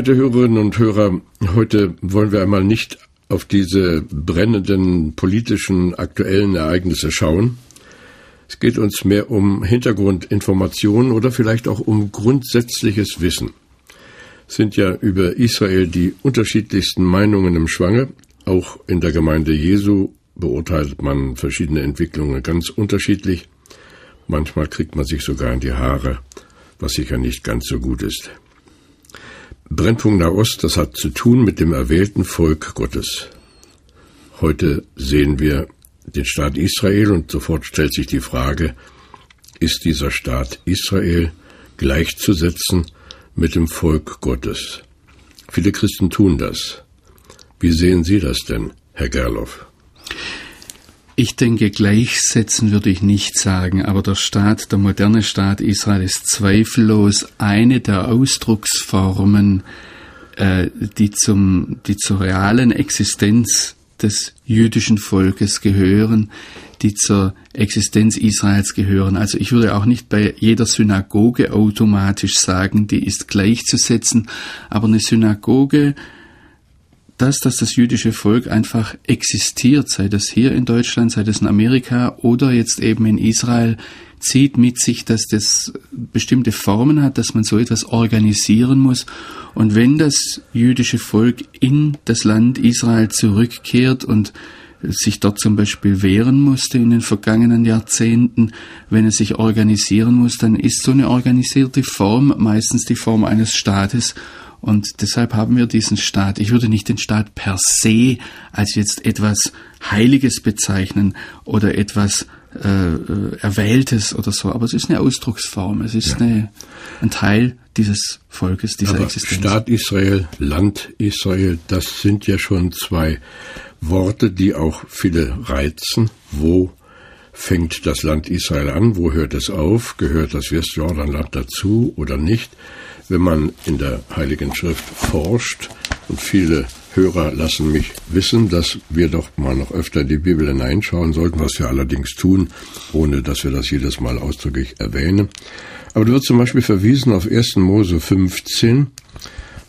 Verehrte Hörerinnen und Hörer, heute wollen wir einmal nicht auf diese brennenden politischen aktuellen Ereignisse schauen. Es geht uns mehr um Hintergrundinformationen oder vielleicht auch um grundsätzliches Wissen. Es sind ja über Israel die unterschiedlichsten Meinungen im Schwange. Auch in der Gemeinde Jesu beurteilt man verschiedene Entwicklungen ganz unterschiedlich. Manchmal kriegt man sich sogar in die Haare, was sicher nicht ganz so gut ist. Brennpunkt Nahost, das hat zu tun mit dem erwählten Volk Gottes. Heute sehen wir den Staat Israel und sofort stellt sich die Frage, ist dieser Staat Israel gleichzusetzen mit dem Volk Gottes? Viele Christen tun das. Wie sehen Sie das denn, Herr Gerloff? Ich denke, gleichsetzen würde ich nicht sagen, aber der Staat, der moderne Staat Israel ist zweifellos eine der Ausdrucksformen, äh, die zum, die zur realen Existenz des jüdischen Volkes gehören, die zur Existenz Israels gehören. Also ich würde auch nicht bei jeder Synagoge automatisch sagen, die ist gleichzusetzen, aber eine Synagoge das, dass das jüdische Volk einfach existiert, sei das hier in Deutschland, sei das in Amerika oder jetzt eben in Israel, zieht mit sich, dass das bestimmte Formen hat, dass man so etwas organisieren muss. Und wenn das jüdische Volk in das Land Israel zurückkehrt und sich dort zum Beispiel wehren musste in den vergangenen Jahrzehnten, wenn es sich organisieren muss, dann ist so eine organisierte Form meistens die Form eines Staates und deshalb haben wir diesen Staat. Ich würde nicht den Staat per se als jetzt etwas Heiliges bezeichnen oder etwas äh, äh Erwähltes oder so, aber es ist eine Ausdrucksform. Es ist ja. eine, ein Teil dieses Volkes, dieser aber Existenz. Staat Israel, Land Israel, das sind ja schon zwei Worte, die auch viele reizen. Wo fängt das Land Israel an? Wo hört es auf? Gehört das Westjordanland dazu oder nicht? Wenn man in der Heiligen Schrift forscht, und viele Hörer lassen mich wissen, dass wir doch mal noch öfter in die Bibel hineinschauen sollten, was wir allerdings tun, ohne dass wir das jedes Mal ausdrücklich erwähnen. Aber da wird zum Beispiel verwiesen auf 1. Mose 15.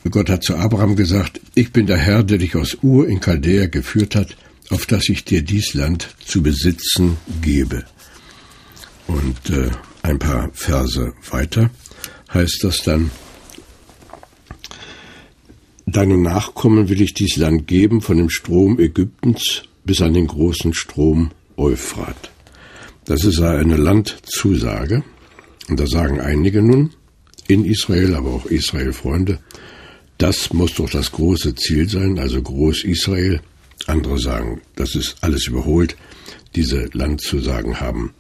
Gott hat zu Abraham gesagt, ich bin der Herr, der dich aus Ur in Chaldea geführt hat, auf dass ich dir dies Land zu besitzen gebe. Und äh, ein paar Verse weiter heißt das dann, Deinen Nachkommen will ich dies Land geben, von dem Strom Ägyptens bis an den großen Strom Euphrat. Das ist eine Landzusage. Und da sagen einige nun, in Israel, aber auch Israel-Freunde, das muss doch das große Ziel sein, also Groß-Israel. Andere sagen, das ist alles überholt. Diese Landzusagen haben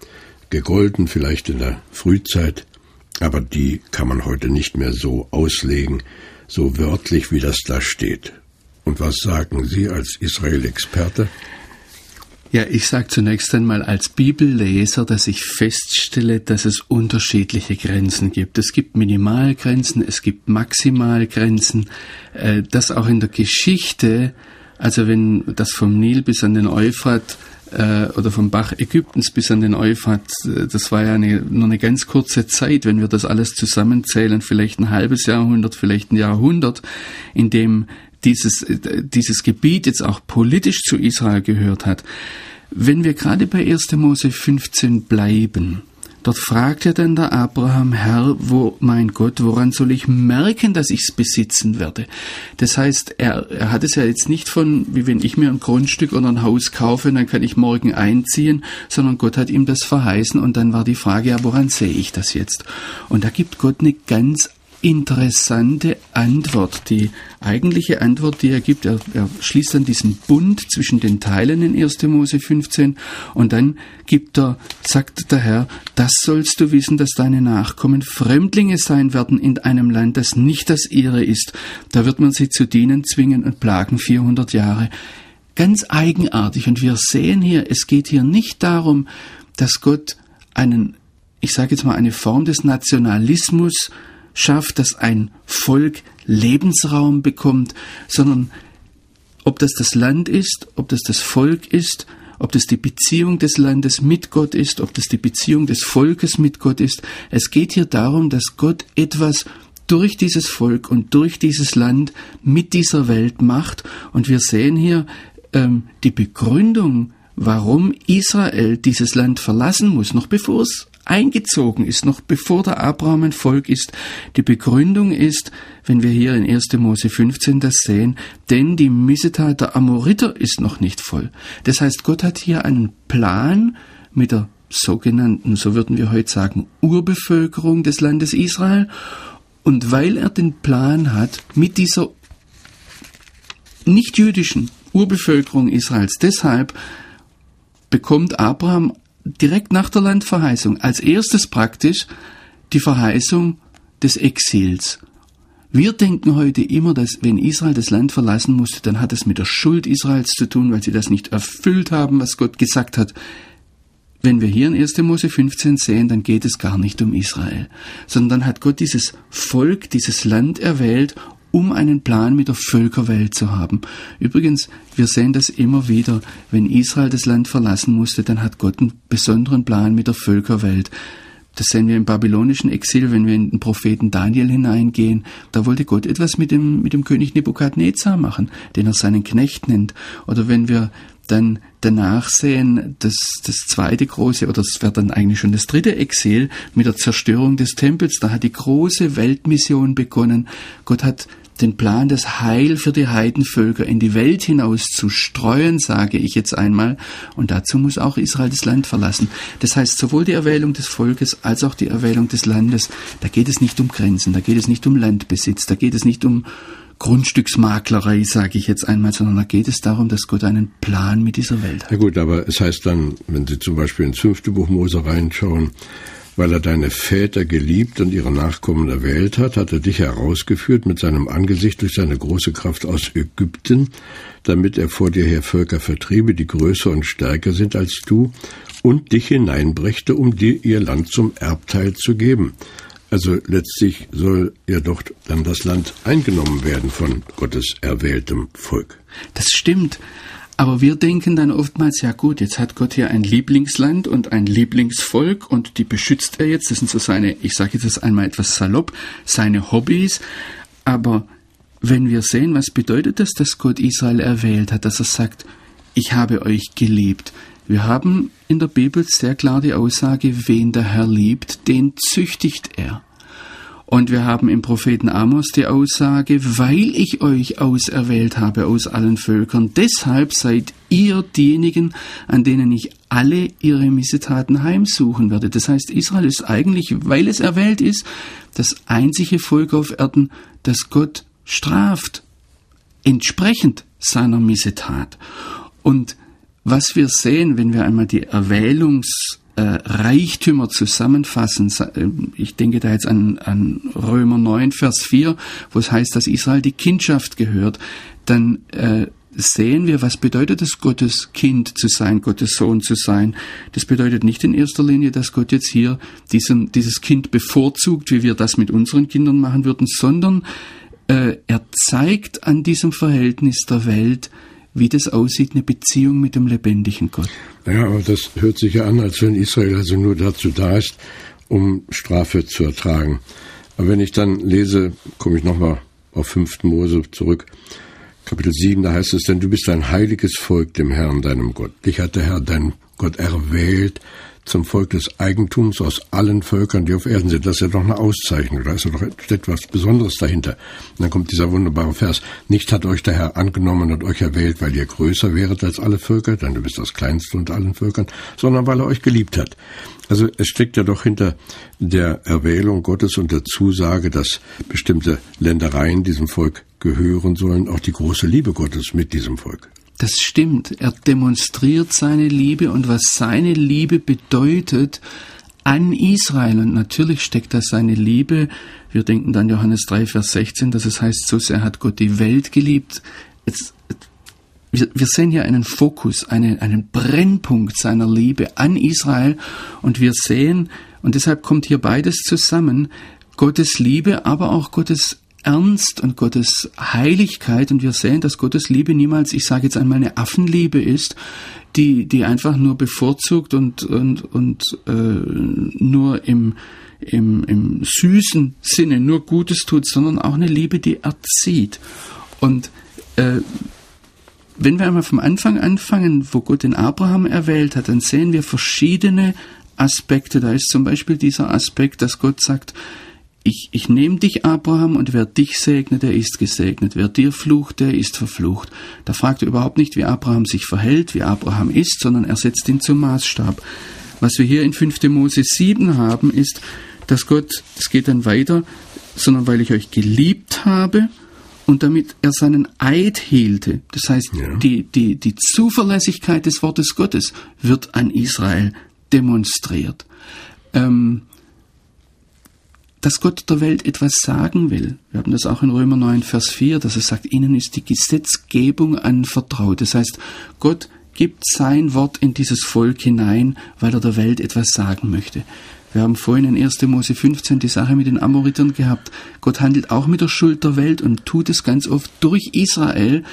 gegolten, vielleicht in der Frühzeit, aber die kann man heute nicht mehr so auslegen, so wörtlich, wie das da steht. Und was sagen Sie als Israel-Experte? Ja, ich sage zunächst einmal als Bibelleser, dass ich feststelle, dass es unterschiedliche Grenzen gibt. Es gibt Minimalgrenzen, es gibt Maximalgrenzen, äh, dass auch in der Geschichte, also wenn das vom Nil bis an den Euphrat äh, oder vom Bach Ägyptens bis an den Euphrat, äh, das war ja eine, nur eine ganz kurze Zeit, wenn wir das alles zusammenzählen, vielleicht ein halbes Jahrhundert, vielleicht ein Jahrhundert, in dem dieses, äh, dieses Gebiet jetzt auch politisch zu Israel gehört hat. Wenn wir gerade bei 1. Mose 15 bleiben, Dort fragte dann der Abraham, Herr, wo, mein Gott, woran soll ich merken, dass ich es besitzen werde? Das heißt, er, er hat es ja jetzt nicht von, wie wenn ich mir ein Grundstück oder ein Haus kaufe, dann kann ich morgen einziehen, sondern Gott hat ihm das verheißen und dann war die Frage, ja, woran sehe ich das jetzt? Und da gibt Gott eine ganz interessante Antwort. Die eigentliche Antwort, die er gibt, er, er schließt dann diesen Bund zwischen den Teilen in 1. Mose 15 und dann gibt er, sagt der Herr, das sollst du wissen, dass deine Nachkommen Fremdlinge sein werden in einem Land, das nicht das ihre ist. Da wird man sie zu dienen zwingen und plagen 400 Jahre. Ganz eigenartig. Und wir sehen hier, es geht hier nicht darum, dass Gott einen, ich sage jetzt mal, eine Form des Nationalismus schafft, dass ein Volk Lebensraum bekommt, sondern ob das das Land ist, ob das das Volk ist, ob das die Beziehung des Landes mit Gott ist, ob das die Beziehung des Volkes mit Gott ist. Es geht hier darum, dass Gott etwas durch dieses Volk und durch dieses Land mit dieser Welt macht. Und wir sehen hier ähm, die Begründung, warum Israel dieses Land verlassen muss, noch bevor es eingezogen ist, noch bevor der Abraham ein Volk ist. Die Begründung ist, wenn wir hier in 1. Mose 15 das sehen, denn die Missetat der Amoriter ist noch nicht voll. Das heißt, Gott hat hier einen Plan mit der sogenannten, so würden wir heute sagen, Urbevölkerung des Landes Israel. Und weil er den Plan hat mit dieser nicht-jüdischen Urbevölkerung Israels, deshalb bekommt Abraham direkt nach der Landverheißung als erstes praktisch die Verheißung des Exils. Wir denken heute immer, dass wenn Israel das Land verlassen musste, dann hat es mit der Schuld Israels zu tun, weil sie das nicht erfüllt haben, was Gott gesagt hat. Wenn wir hier in 1. Mose 15 sehen, dann geht es gar nicht um Israel, sondern dann hat Gott dieses Volk, dieses Land erwählt, um einen Plan mit der Völkerwelt zu haben. Übrigens, wir sehen das immer wieder, wenn Israel das Land verlassen musste, dann hat Gott einen besonderen Plan mit der Völkerwelt. Das sehen wir im babylonischen Exil, wenn wir in den Propheten Daniel hineingehen. Da wollte Gott etwas mit dem, mit dem König Nebukadnezar machen, den er seinen Knecht nennt. Oder wenn wir dann danach sehen, das, das zweite große, oder es wird dann eigentlich schon das dritte Exil mit der Zerstörung des Tempels. Da hat die große Weltmission begonnen. Gott hat den Plan, das Heil für die Heidenvölker in die Welt hinaus zu streuen, sage ich jetzt einmal. Und dazu muss auch Israel das Land verlassen. Das heißt, sowohl die Erwählung des Volkes als auch die Erwählung des Landes, da geht es nicht um Grenzen, da geht es nicht um Landbesitz, da geht es nicht um Grundstücksmaklerei, sage ich jetzt einmal, sondern da geht es darum, dass Gott einen Plan mit dieser Welt hat. Ja gut, aber es heißt dann, wenn Sie zum Beispiel ins fünfte Buch Mose reinschauen, weil er deine Väter geliebt und ihre Nachkommen erwählt hat, hat er dich herausgeführt mit seinem Angesicht durch seine große Kraft aus Ägypten, damit er vor dir her Völker vertriebe, die größer und stärker sind als du, und dich hineinbrächte, um dir ihr Land zum Erbteil zu geben. Also letztlich soll ja doch dann das Land eingenommen werden von Gottes erwähltem Volk. Das stimmt. Aber wir denken dann oftmals, ja gut, jetzt hat Gott hier ein Lieblingsland und ein Lieblingsvolk und die beschützt er jetzt. Das sind so seine, ich sage jetzt einmal etwas salopp, seine Hobbys. Aber wenn wir sehen, was bedeutet das, dass Gott Israel erwählt hat, dass er sagt, ich habe euch geliebt. Wir haben in der Bibel sehr klar die Aussage, wen der Herr liebt, den züchtigt er. Und wir haben im Propheten Amos die Aussage, weil ich euch auserwählt habe aus allen Völkern, deshalb seid ihr diejenigen, an denen ich alle ihre Missetaten heimsuchen werde. Das heißt, Israel ist eigentlich, weil es erwählt ist, das einzige Volk auf Erden, das Gott straft, entsprechend seiner Missetat. Und was wir sehen, wenn wir einmal die Erwählungs äh, Reichtümer zusammenfassen. Äh, ich denke da jetzt an, an Römer 9, Vers 4, wo es heißt, dass Israel die Kindschaft gehört. Dann äh, sehen wir, was bedeutet es, Gottes Kind zu sein, Gottes Sohn zu sein. Das bedeutet nicht in erster Linie, dass Gott jetzt hier diesen, dieses Kind bevorzugt, wie wir das mit unseren Kindern machen würden, sondern äh, er zeigt an diesem Verhältnis der Welt, wie das aussieht, eine Beziehung mit dem lebendigen Gott. Naja, aber das hört sich ja an, als wenn Israel also nur dazu da ist, um Strafe zu ertragen. Aber wenn ich dann lese, komme ich nochmal auf 5. Mose zurück, Kapitel 7, da heißt es, denn du bist ein heiliges Volk dem Herrn, deinem Gott. Dich hat der Herr, dein Gott erwählt zum Volk des Eigentums aus allen Völkern, die auf Erden sind. Das ist ja doch eine Auszeichnung. Da ist ja doch etwas Besonderes dahinter. Und dann kommt dieser wunderbare Vers. Nicht hat euch der Herr angenommen und euch erwählt, weil ihr größer wäret als alle Völker, denn du bist das kleinste unter allen Völkern, sondern weil er euch geliebt hat. Also es steckt ja doch hinter der Erwählung Gottes und der Zusage, dass bestimmte Ländereien diesem Volk gehören sollen, auch die große Liebe Gottes mit diesem Volk. Das stimmt. Er demonstriert seine Liebe und was seine Liebe bedeutet an Israel. Und natürlich steckt da seine Liebe. Wir denken dann Johannes 3, Vers 16, dass es heißt, so sehr hat Gott die Welt geliebt. Jetzt, wir, wir sehen hier einen Fokus, einen, einen Brennpunkt seiner Liebe an Israel. Und wir sehen, und deshalb kommt hier beides zusammen, Gottes Liebe, aber auch Gottes Ernst und Gottes Heiligkeit und wir sehen, dass Gottes Liebe niemals, ich sage jetzt einmal, eine Affenliebe ist, die, die einfach nur bevorzugt und, und, und äh, nur im, im, im süßen Sinne nur Gutes tut, sondern auch eine Liebe, die erzieht. Und äh, wenn wir einmal vom Anfang anfangen, wo Gott den Abraham erwählt hat, dann sehen wir verschiedene Aspekte. Da ist zum Beispiel dieser Aspekt, dass Gott sagt, ich, ich nehme dich, Abraham, und wer dich segnet, der ist gesegnet. Wer dir flucht, der ist verflucht. Da fragt er überhaupt nicht, wie Abraham sich verhält, wie Abraham ist, sondern er setzt ihn zum Maßstab. Was wir hier in 5. Mose 7 haben, ist, dass Gott, es geht dann weiter, sondern weil ich euch geliebt habe und damit er seinen Eid hielte. Das heißt, ja. die, die, die Zuverlässigkeit des Wortes Gottes wird an Israel demonstriert. Ähm, dass Gott der Welt etwas sagen will. Wir haben das auch in Römer 9, Vers 4, dass er sagt, ihnen ist die Gesetzgebung anvertraut. Das heißt, Gott gibt sein Wort in dieses Volk hinein, weil er der Welt etwas sagen möchte. Wir haben vorhin in 1. Mose 15 die Sache mit den Amoritern gehabt. Gott handelt auch mit der Schuld der Welt und tut es ganz oft durch Israel.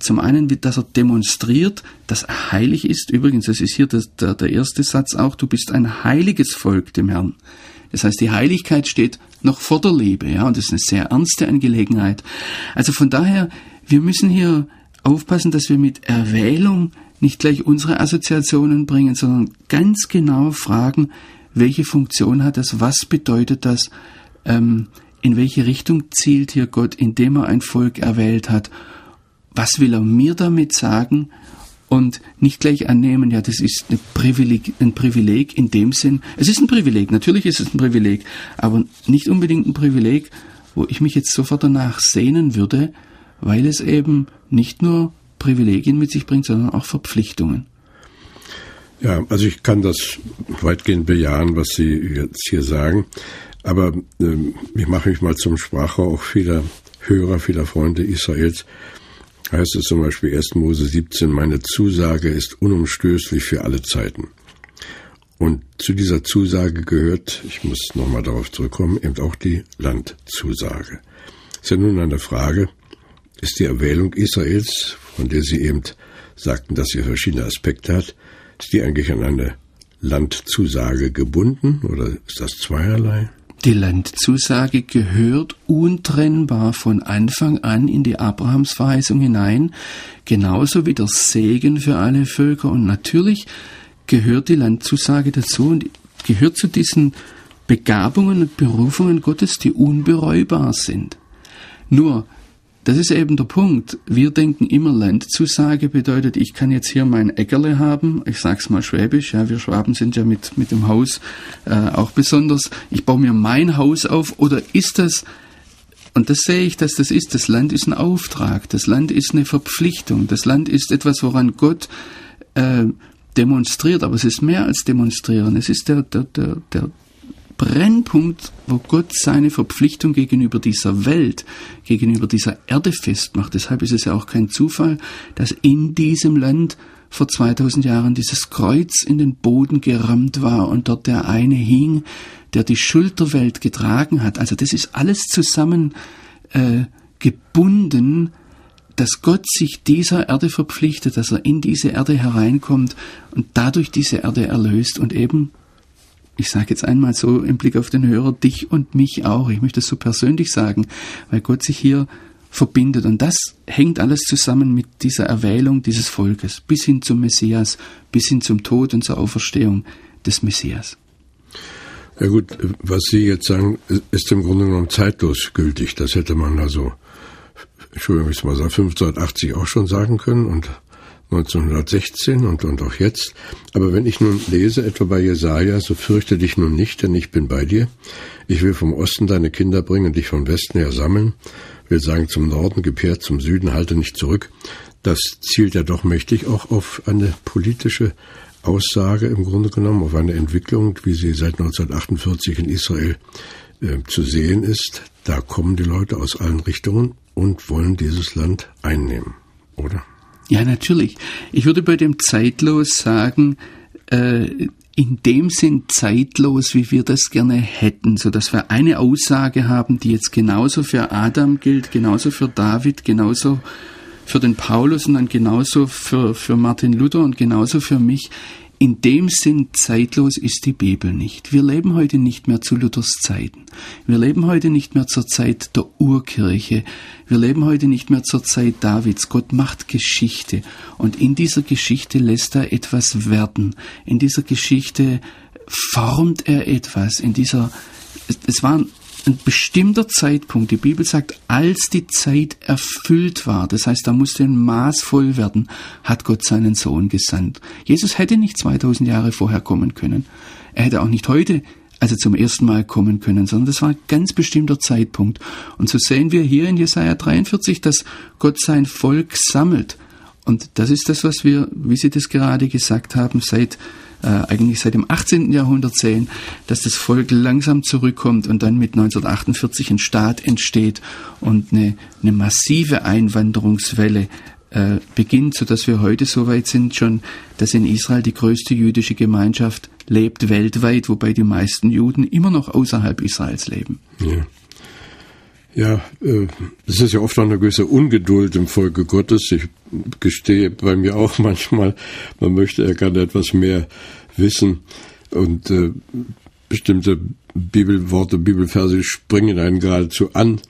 zum einen, dass er demonstriert, dass er heilig ist. Übrigens, das ist hier das, der, der erste Satz auch, du bist ein heiliges Volk dem Herrn. Das heißt, die Heiligkeit steht noch vor der Liebe, ja, und das ist eine sehr ernste Angelegenheit. Also von daher, wir müssen hier aufpassen, dass wir mit Erwählung nicht gleich unsere Assoziationen bringen, sondern ganz genau fragen, welche Funktion hat das, was bedeutet das, ähm, in welche Richtung zielt hier Gott, indem er ein Volk erwählt hat, was will er mir damit sagen und nicht gleich annehmen, ja, das ist Privileg, ein Privileg in dem Sinn. Es ist ein Privileg, natürlich ist es ein Privileg, aber nicht unbedingt ein Privileg, wo ich mich jetzt sofort danach sehnen würde, weil es eben nicht nur Privilegien mit sich bringt, sondern auch Verpflichtungen. Ja, also ich kann das weitgehend bejahen, was Sie jetzt hier sagen, aber äh, ich mache mich mal zum Sprachrohr auch vieler Hörer, vieler Freunde Israels heißt es zum Beispiel 1. Mose 17, meine Zusage ist unumstößlich für alle Zeiten. Und zu dieser Zusage gehört, ich muss nochmal darauf zurückkommen, eben auch die Landzusage. Ist ja nun eine Frage, ist die Erwählung Israels, von der Sie eben sagten, dass sie verschiedene Aspekte hat, ist die eigentlich an eine Landzusage gebunden oder ist das zweierlei? Die Landzusage gehört untrennbar von Anfang an in die Abrahamsverheißung hinein, genauso wie der Segen für alle Völker. Und natürlich gehört die Landzusage dazu und gehört zu diesen Begabungen und Berufungen Gottes, die unbereubar sind. Nur das ist eben der Punkt. Wir denken immer, Landzusage bedeutet, ich kann jetzt hier mein Äckerle haben. Ich sag's mal schwäbisch. Ja, wir Schwaben sind ja mit, mit dem Haus äh, auch besonders. Ich baue mir mein Haus auf. Oder ist das, und das sehe ich, dass das ist, das Land ist ein Auftrag. Das Land ist eine Verpflichtung. Das Land ist etwas, woran Gott äh, demonstriert. Aber es ist mehr als demonstrieren. Es ist der, der, der, der Brennpunkt, wo Gott seine Verpflichtung gegenüber dieser Welt, gegenüber dieser Erde festmacht. Deshalb ist es ja auch kein Zufall, dass in diesem Land vor 2000 Jahren dieses Kreuz in den Boden gerammt war und dort der eine hing, der die Schuld der Welt getragen hat. Also das ist alles zusammen äh, gebunden, dass Gott sich dieser Erde verpflichtet, dass er in diese Erde hereinkommt und dadurch diese Erde erlöst und eben ich sage jetzt einmal so im Blick auf den Hörer, dich und mich auch. Ich möchte es so persönlich sagen, weil Gott sich hier verbindet. Und das hängt alles zusammen mit dieser Erwählung dieses Volkes, bis hin zum Messias, bis hin zum Tod und zur Auferstehung des Messias. Ja gut, was Sie jetzt sagen, ist im Grunde genommen zeitlos gültig. Das hätte man also, Entschuldigung, ich mal sagen, 1580 auch schon sagen können und 1916 und, und auch jetzt. Aber wenn ich nun lese, etwa bei Jesaja, so fürchte dich nun nicht, denn ich bin bei dir. Ich will vom Osten deine Kinder bringen und dich vom Westen her sammeln. Will sagen, zum Norden gekehrt, zum Süden halte nicht zurück. Das zielt ja doch mächtig auch auf eine politische Aussage im Grunde genommen, auf eine Entwicklung, wie sie seit 1948 in Israel äh, zu sehen ist. Da kommen die Leute aus allen Richtungen und wollen dieses Land einnehmen, oder? Ja, natürlich. Ich würde bei dem zeitlos sagen, äh, in dem Sinn zeitlos, wie wir das gerne hätten, so dass wir eine Aussage haben, die jetzt genauso für Adam gilt, genauso für David, genauso für den Paulus und dann genauso für, für Martin Luther und genauso für mich. In dem Sinn zeitlos ist die Bibel nicht. Wir leben heute nicht mehr zu Luthers Zeiten. Wir leben heute nicht mehr zur Zeit der Urkirche. Wir leben heute nicht mehr zur Zeit Davids. Gott macht Geschichte. Und in dieser Geschichte lässt er etwas werden. In dieser Geschichte formt er etwas. In dieser, es waren ein bestimmter Zeitpunkt, die Bibel sagt, als die Zeit erfüllt war, das heißt, da musste ein Maß voll werden, hat Gott seinen Sohn gesandt. Jesus hätte nicht 2000 Jahre vorher kommen können. Er hätte auch nicht heute, also zum ersten Mal kommen können, sondern das war ein ganz bestimmter Zeitpunkt. Und so sehen wir hier in Jesaja 43, dass Gott sein Volk sammelt. Und das ist das, was wir, wie Sie das gerade gesagt haben, seit äh, eigentlich seit dem 18. Jahrhundert sehen, dass das Volk langsam zurückkommt und dann mit 1948 ein Staat entsteht und eine, eine massive Einwanderungswelle äh, beginnt, sodass wir heute so weit sind schon, dass in Israel die größte jüdische Gemeinschaft lebt weltweit, wobei die meisten Juden immer noch außerhalb Israels leben. Ja. Ja, äh, es ist ja oft auch eine gewisse Ungeduld im Volke Gottes. Ich gestehe bei mir auch manchmal, man möchte ja gerne etwas mehr wissen und äh, bestimmte Bibelworte, Bibelverse springen einen geradezu an.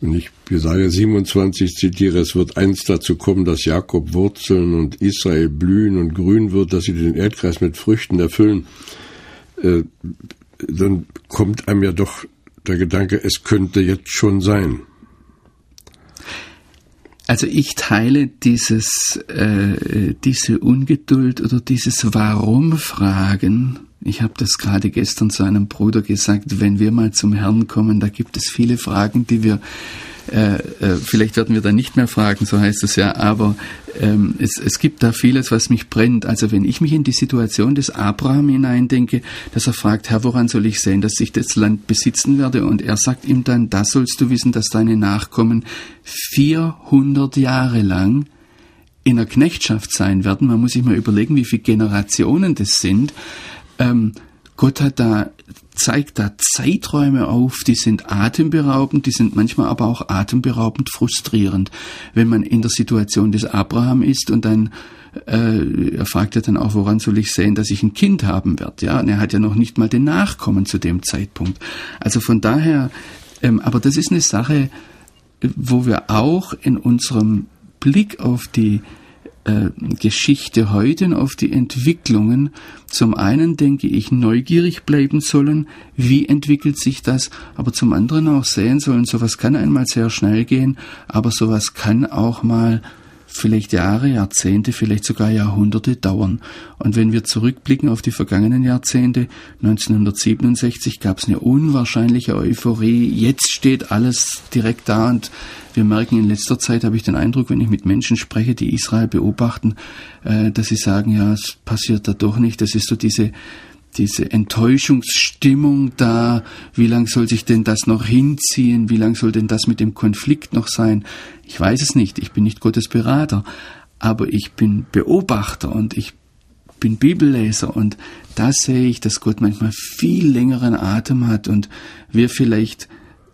Wenn ich Jesaja 27 zitiere, es wird einst dazu kommen, dass Jakob Wurzeln und Israel blühen und grün wird, dass sie den Erdkreis mit Früchten erfüllen, äh, dann kommt einem ja doch der Gedanke, es könnte jetzt schon sein. Also ich teile dieses, äh, diese Ungeduld oder dieses Warum-Fragen. Ich habe das gerade gestern zu einem Bruder gesagt, wenn wir mal zum Herrn kommen, da gibt es viele Fragen, die wir äh, äh, vielleicht werden wir da nicht mehr fragen, so heißt es ja, aber ähm, es, es gibt da vieles, was mich brennt. Also wenn ich mich in die Situation des Abraham hineindenke, dass er fragt, Herr, woran soll ich sehen, dass ich das Land besitzen werde? Und er sagt ihm dann, das sollst du wissen, dass deine Nachkommen 400 Jahre lang in der Knechtschaft sein werden. Man muss sich mal überlegen, wie viele Generationen das sind. Ähm, Gott hat da zeigt da Zeiträume auf, die sind atemberaubend, die sind manchmal aber auch atemberaubend frustrierend. Wenn man in der Situation des Abraham ist und dann äh, er fragt ja dann auch, woran soll ich sehen, dass ich ein Kind haben werde? Ja, und er hat ja noch nicht mal den Nachkommen zu dem Zeitpunkt. Also von daher, ähm, aber das ist eine Sache, wo wir auch in unserem Blick auf die äh, Geschichte heute auf die Entwicklungen. Zum einen, denke ich, neugierig bleiben sollen, wie entwickelt sich das, aber zum anderen auch sehen sollen, sowas kann einmal sehr schnell gehen, aber sowas kann auch mal vielleicht Jahre, Jahrzehnte, vielleicht sogar Jahrhunderte dauern. Und wenn wir zurückblicken auf die vergangenen Jahrzehnte, 1967 gab es eine unwahrscheinliche Euphorie. Jetzt steht alles direkt da und wir merken in letzter Zeit, habe ich den Eindruck, wenn ich mit Menschen spreche, die Israel beobachten, äh, dass sie sagen, ja, es passiert da doch nicht. Das ist so diese diese Enttäuschungsstimmung da, wie lang soll sich denn das noch hinziehen, wie lang soll denn das mit dem Konflikt noch sein? Ich weiß es nicht, ich bin nicht Gottes Berater, aber ich bin Beobachter und ich bin Bibelleser und da sehe ich, dass Gott manchmal viel längeren Atem hat und wir vielleicht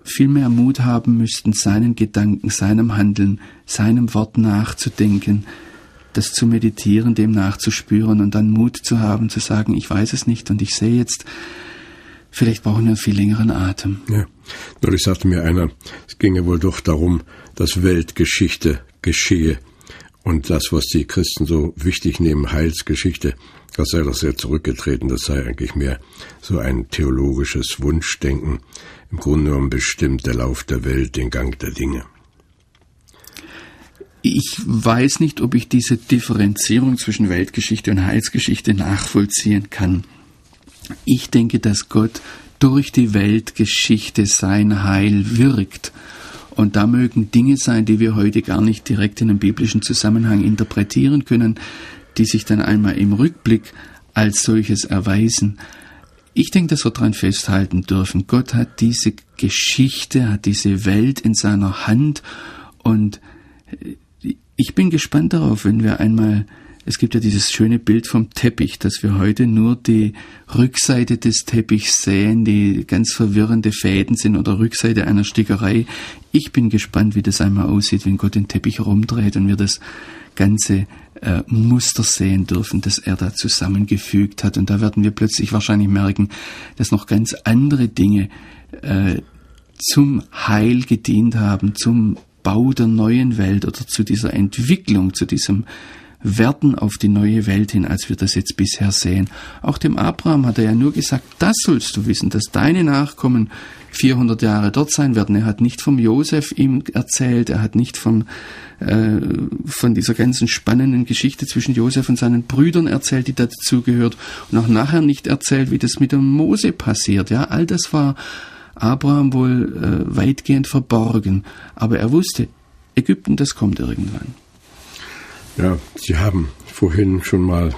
viel mehr Mut haben müssten, seinen Gedanken, seinem Handeln, seinem Wort nachzudenken, das zu meditieren, dem nachzuspüren und dann Mut zu haben, zu sagen, ich weiß es nicht und ich sehe jetzt Vielleicht brauchen wir einen viel längeren Atem. Ja. Neulich sagte mir einer, es ginge wohl doch darum, dass Weltgeschichte geschehe. Und das, was die Christen so wichtig nehmen, Heilsgeschichte, das sei doch sehr zurückgetreten. Das sei eigentlich mehr so ein theologisches Wunschdenken. Im Grunde genommen bestimmt der Lauf der Welt den Gang der Dinge. Ich weiß nicht, ob ich diese Differenzierung zwischen Weltgeschichte und Heilsgeschichte nachvollziehen kann. Ich denke, dass Gott durch die Weltgeschichte sein Heil wirkt. Und da mögen Dinge sein, die wir heute gar nicht direkt in einem biblischen Zusammenhang interpretieren können, die sich dann einmal im Rückblick als solches erweisen. Ich denke, dass wir daran festhalten dürfen. Gott hat diese Geschichte, hat diese Welt in seiner Hand und ich bin gespannt darauf, wenn wir einmal es gibt ja dieses schöne Bild vom Teppich, dass wir heute nur die Rückseite des Teppichs sehen, die ganz verwirrende Fäden sind oder Rückseite einer Stickerei. Ich bin gespannt, wie das einmal aussieht, wenn Gott den Teppich rumdreht und wir das ganze äh, Muster sehen dürfen, das er da zusammengefügt hat. Und da werden wir plötzlich wahrscheinlich merken, dass noch ganz andere Dinge äh, zum Heil gedient haben, zum Bau der neuen Welt oder zu dieser Entwicklung, zu diesem Werten auf die neue Welt hin, als wir das jetzt bisher sehen. Auch dem Abraham hat er ja nur gesagt, das sollst du wissen, dass deine Nachkommen 400 Jahre dort sein werden. Er hat nicht vom Josef ihm erzählt, er hat nicht vom, äh, von dieser ganzen spannenden Geschichte zwischen Josef und seinen Brüdern erzählt, die dazu gehört und auch nachher nicht erzählt, wie das mit dem Mose passiert. Ja, all das war Abraham wohl äh, weitgehend verborgen, aber er wusste, Ägypten, das kommt irgendwann. Ja, Sie haben vorhin schon mal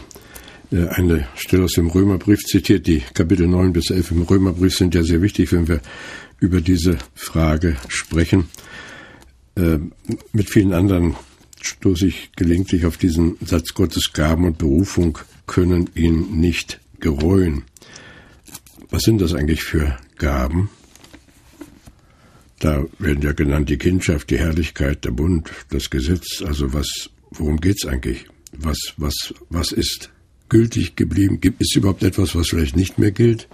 äh, eine Stelle aus dem Römerbrief zitiert. Die Kapitel 9 bis 11 im Römerbrief sind ja sehr wichtig, wenn wir über diese Frage sprechen. Äh, mit vielen anderen stoße ich gelegentlich auf diesen Satz Gottes Gaben und Berufung können ihn nicht gereuen. Was sind das eigentlich für Gaben? Da werden ja genannt die Kindschaft, die Herrlichkeit, der Bund, das Gesetz. Also was worum geht's eigentlich? Was, was, was ist gültig geblieben? Gibt es überhaupt etwas, was vielleicht nicht mehr gilt?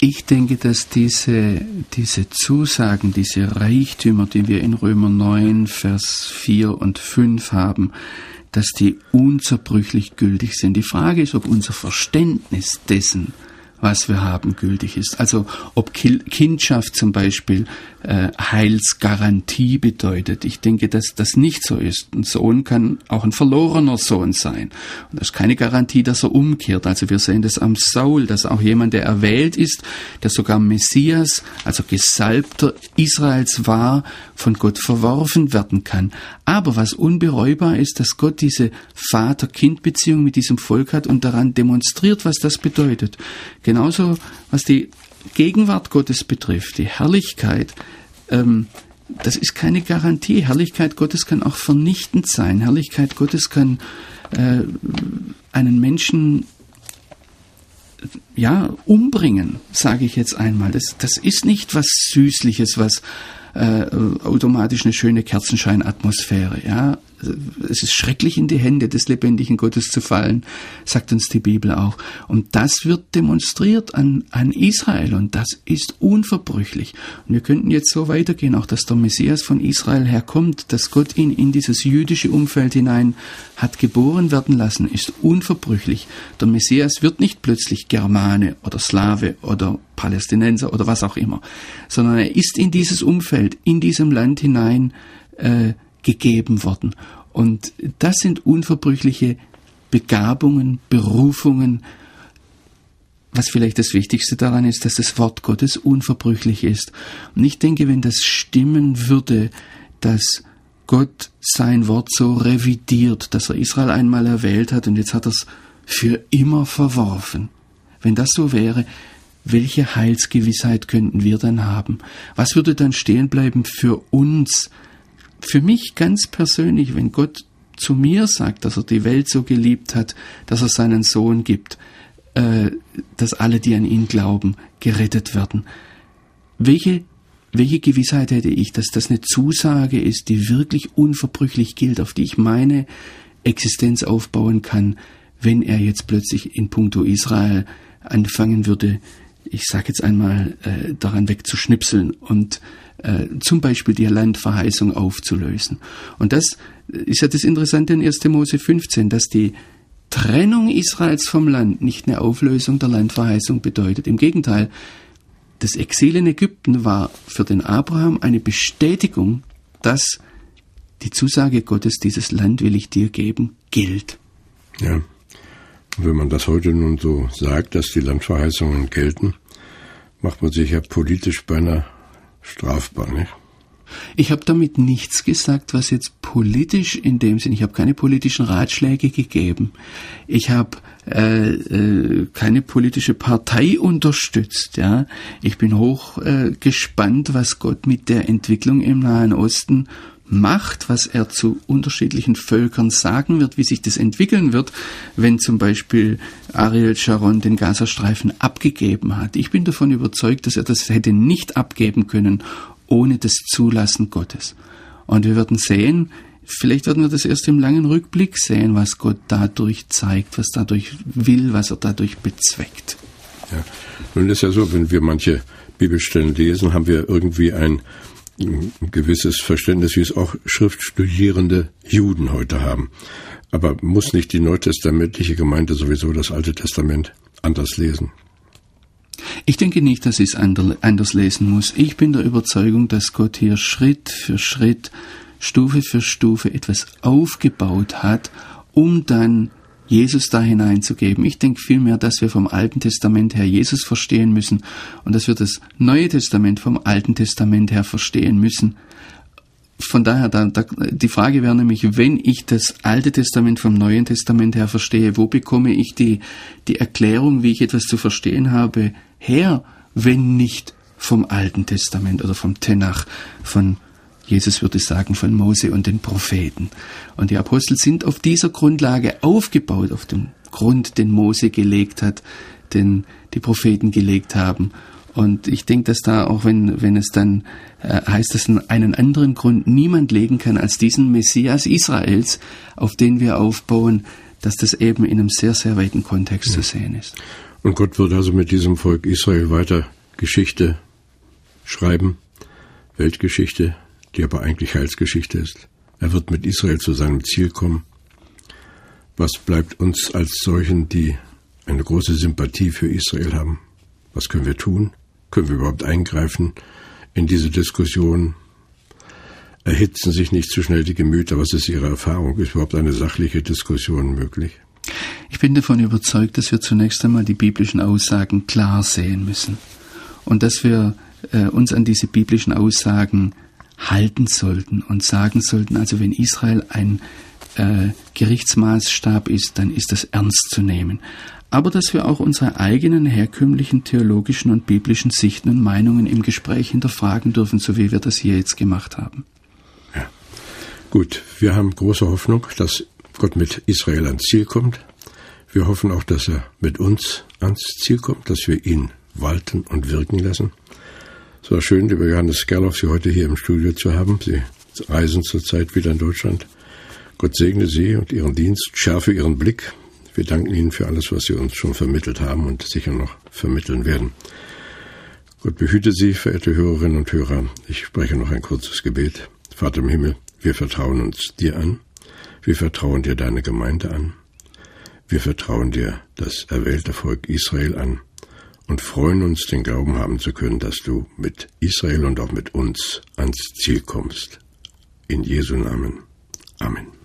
Ich denke, dass diese, diese Zusagen, diese Reichtümer, die wir in Römer 9, Vers 4 und 5 haben, dass die unzerbrüchlich gültig sind. Die Frage ist, ob unser Verständnis dessen, was wir haben, gültig ist. Also ob Kindschaft zum Beispiel äh, Heilsgarantie bedeutet. Ich denke, dass das nicht so ist. Ein Sohn kann auch ein verlorener Sohn sein. Und das ist keine Garantie, dass er umkehrt. Also wir sehen das am Saul, dass auch jemand, der erwählt ist, der sogar Messias, also Gesalbter Israels war, von Gott verworfen werden kann. Aber was unbereubar ist, dass Gott diese Vater-Kind-Beziehung mit diesem Volk hat und daran demonstriert, was das bedeutet. Genauso, was die Gegenwart Gottes betrifft, die Herrlichkeit, ähm, das ist keine Garantie. Herrlichkeit Gottes kann auch vernichtend sein. Herrlichkeit Gottes kann äh, einen Menschen ja umbringen, sage ich jetzt einmal. Das, das ist nicht was Süßliches, was äh, automatisch eine schöne Kerzenscheinatmosphäre. Ja, es ist schrecklich in die Hände des lebendigen Gottes zu fallen, sagt uns die Bibel auch. Und das wird demonstriert an, an Israel und das ist unverbrüchlich. Und wir könnten jetzt so weitergehen, auch dass der Messias von Israel herkommt, dass Gott ihn in dieses jüdische Umfeld hinein hat geboren werden lassen, ist unverbrüchlich. Der Messias wird nicht plötzlich Germane oder Slave oder Palästinenser oder was auch immer, sondern er ist in dieses Umfeld, in diesem Land hinein äh, gegeben worden. Und das sind unverbrüchliche Begabungen, Berufungen. Was vielleicht das Wichtigste daran ist, dass das Wort Gottes unverbrüchlich ist. Und ich denke, wenn das stimmen würde, dass Gott sein Wort so revidiert, dass er Israel einmal erwählt hat und jetzt hat er es für immer verworfen. Wenn das so wäre, welche Heilsgewissheit könnten wir dann haben? Was würde dann stehen bleiben für uns für mich ganz persönlich, wenn Gott zu mir sagt, dass er die Welt so geliebt hat, dass er seinen Sohn gibt, äh, dass alle, die an ihn glauben, gerettet werden. Welche, welche Gewissheit hätte ich, dass das eine Zusage ist, die wirklich unverbrüchlich gilt, auf die ich meine Existenz aufbauen kann, wenn er jetzt plötzlich in puncto Israel anfangen würde, ich sage jetzt einmal, äh, daran wegzuschnipseln und äh, zum Beispiel die Landverheißung aufzulösen. Und das ist ja das Interessante in 1. Mose 15, dass die Trennung Israels vom Land nicht eine Auflösung der Landverheißung bedeutet. Im Gegenteil, das Exil in Ägypten war für den Abraham eine Bestätigung, dass die Zusage Gottes, dieses Land will ich dir geben, gilt. Ja. Wenn man das heute nun so sagt, dass die Landverheißungen gelten, macht man sich ja politisch beinahe strafbar, nicht? Ich habe damit nichts gesagt, was jetzt politisch in dem Sinn, ich habe keine politischen Ratschläge gegeben. Ich habe äh, äh, keine politische Partei unterstützt. Ja, ich bin hoch äh, gespannt, was Gott mit der Entwicklung im Nahen Osten macht, was er zu unterschiedlichen Völkern sagen wird, wie sich das entwickeln wird, wenn zum Beispiel Ariel Sharon den Gazastreifen abgegeben hat. Ich bin davon überzeugt, dass er das hätte nicht abgeben können ohne das Zulassen Gottes. Und wir werden sehen, vielleicht werden wir das erst im langen Rückblick sehen, was Gott dadurch zeigt, was dadurch will, was er dadurch bezweckt. Ja. Nun ist ja so, wenn wir manche Bibelstellen lesen, haben wir irgendwie ein, gewisses Verständnis, wie es auch schriftstudierende Juden heute haben. Aber muss nicht die neutestamentliche Gemeinde sowieso das Alte Testament anders lesen? Ich denke nicht, dass ich es anders lesen muss. Ich bin der Überzeugung, dass Gott hier Schritt für Schritt, Stufe für Stufe etwas aufgebaut hat, um dann Jesus da hineinzugeben. Ich denke vielmehr, dass wir vom Alten Testament her Jesus verstehen müssen und dass wir das Neue Testament vom Alten Testament her verstehen müssen. Von daher, da, da, die Frage wäre nämlich, wenn ich das Alte Testament vom Neuen Testament her verstehe, wo bekomme ich die, die Erklärung, wie ich etwas zu verstehen habe, her, wenn nicht vom Alten Testament oder vom Tenach, von Jesus würde sagen, von Mose und den Propheten. Und die Apostel sind auf dieser Grundlage aufgebaut, auf dem Grund, den Mose gelegt hat, den die Propheten gelegt haben. Und ich denke, dass da, auch wenn, wenn es dann äh, heißt, dass einen anderen Grund niemand legen kann als diesen Messias Israels, auf den wir aufbauen, dass das eben in einem sehr, sehr weiten Kontext ja. zu sehen ist. Und Gott wird also mit diesem Volk Israel weiter Geschichte schreiben, Weltgeschichte, die aber eigentlich Heilsgeschichte ist. Er wird mit Israel zu seinem Ziel kommen. Was bleibt uns als solchen, die eine große Sympathie für Israel haben? Was können wir tun? Können wir überhaupt eingreifen in diese Diskussion? Erhitzen sich nicht zu schnell die Gemüter? Was ist Ihre Erfahrung? Ist überhaupt eine sachliche Diskussion möglich? Ich bin davon überzeugt, dass wir zunächst einmal die biblischen Aussagen klar sehen müssen und dass wir äh, uns an diese biblischen Aussagen halten sollten und sagen sollten, also wenn Israel ein äh, Gerichtsmaßstab ist, dann ist das ernst zu nehmen. Aber dass wir auch unsere eigenen herkömmlichen theologischen und biblischen Sichten und Meinungen im Gespräch hinterfragen dürfen, so wie wir das hier jetzt gemacht haben. Ja. Gut, wir haben große Hoffnung, dass Gott mit Israel ans Ziel kommt. Wir hoffen auch, dass er mit uns ans Ziel kommt, dass wir ihn walten und wirken lassen. Es war schön, lieber Johannes Gerloff, Sie heute hier im Studio zu haben. Sie reisen zurzeit wieder in Deutschland. Gott segne Sie und Ihren Dienst, schärfe Ihren Blick. Wir danken Ihnen für alles, was Sie uns schon vermittelt haben und sicher noch vermitteln werden. Gott behüte Sie, verehrte Hörerinnen und Hörer. Ich spreche noch ein kurzes Gebet. Vater im Himmel, wir vertrauen uns dir an. Wir vertrauen dir deine Gemeinde an. Wir vertrauen dir das erwählte Volk Israel an und freuen uns, den Glauben haben zu können, dass du mit Israel und auch mit uns ans Ziel kommst. In Jesu Namen. Amen.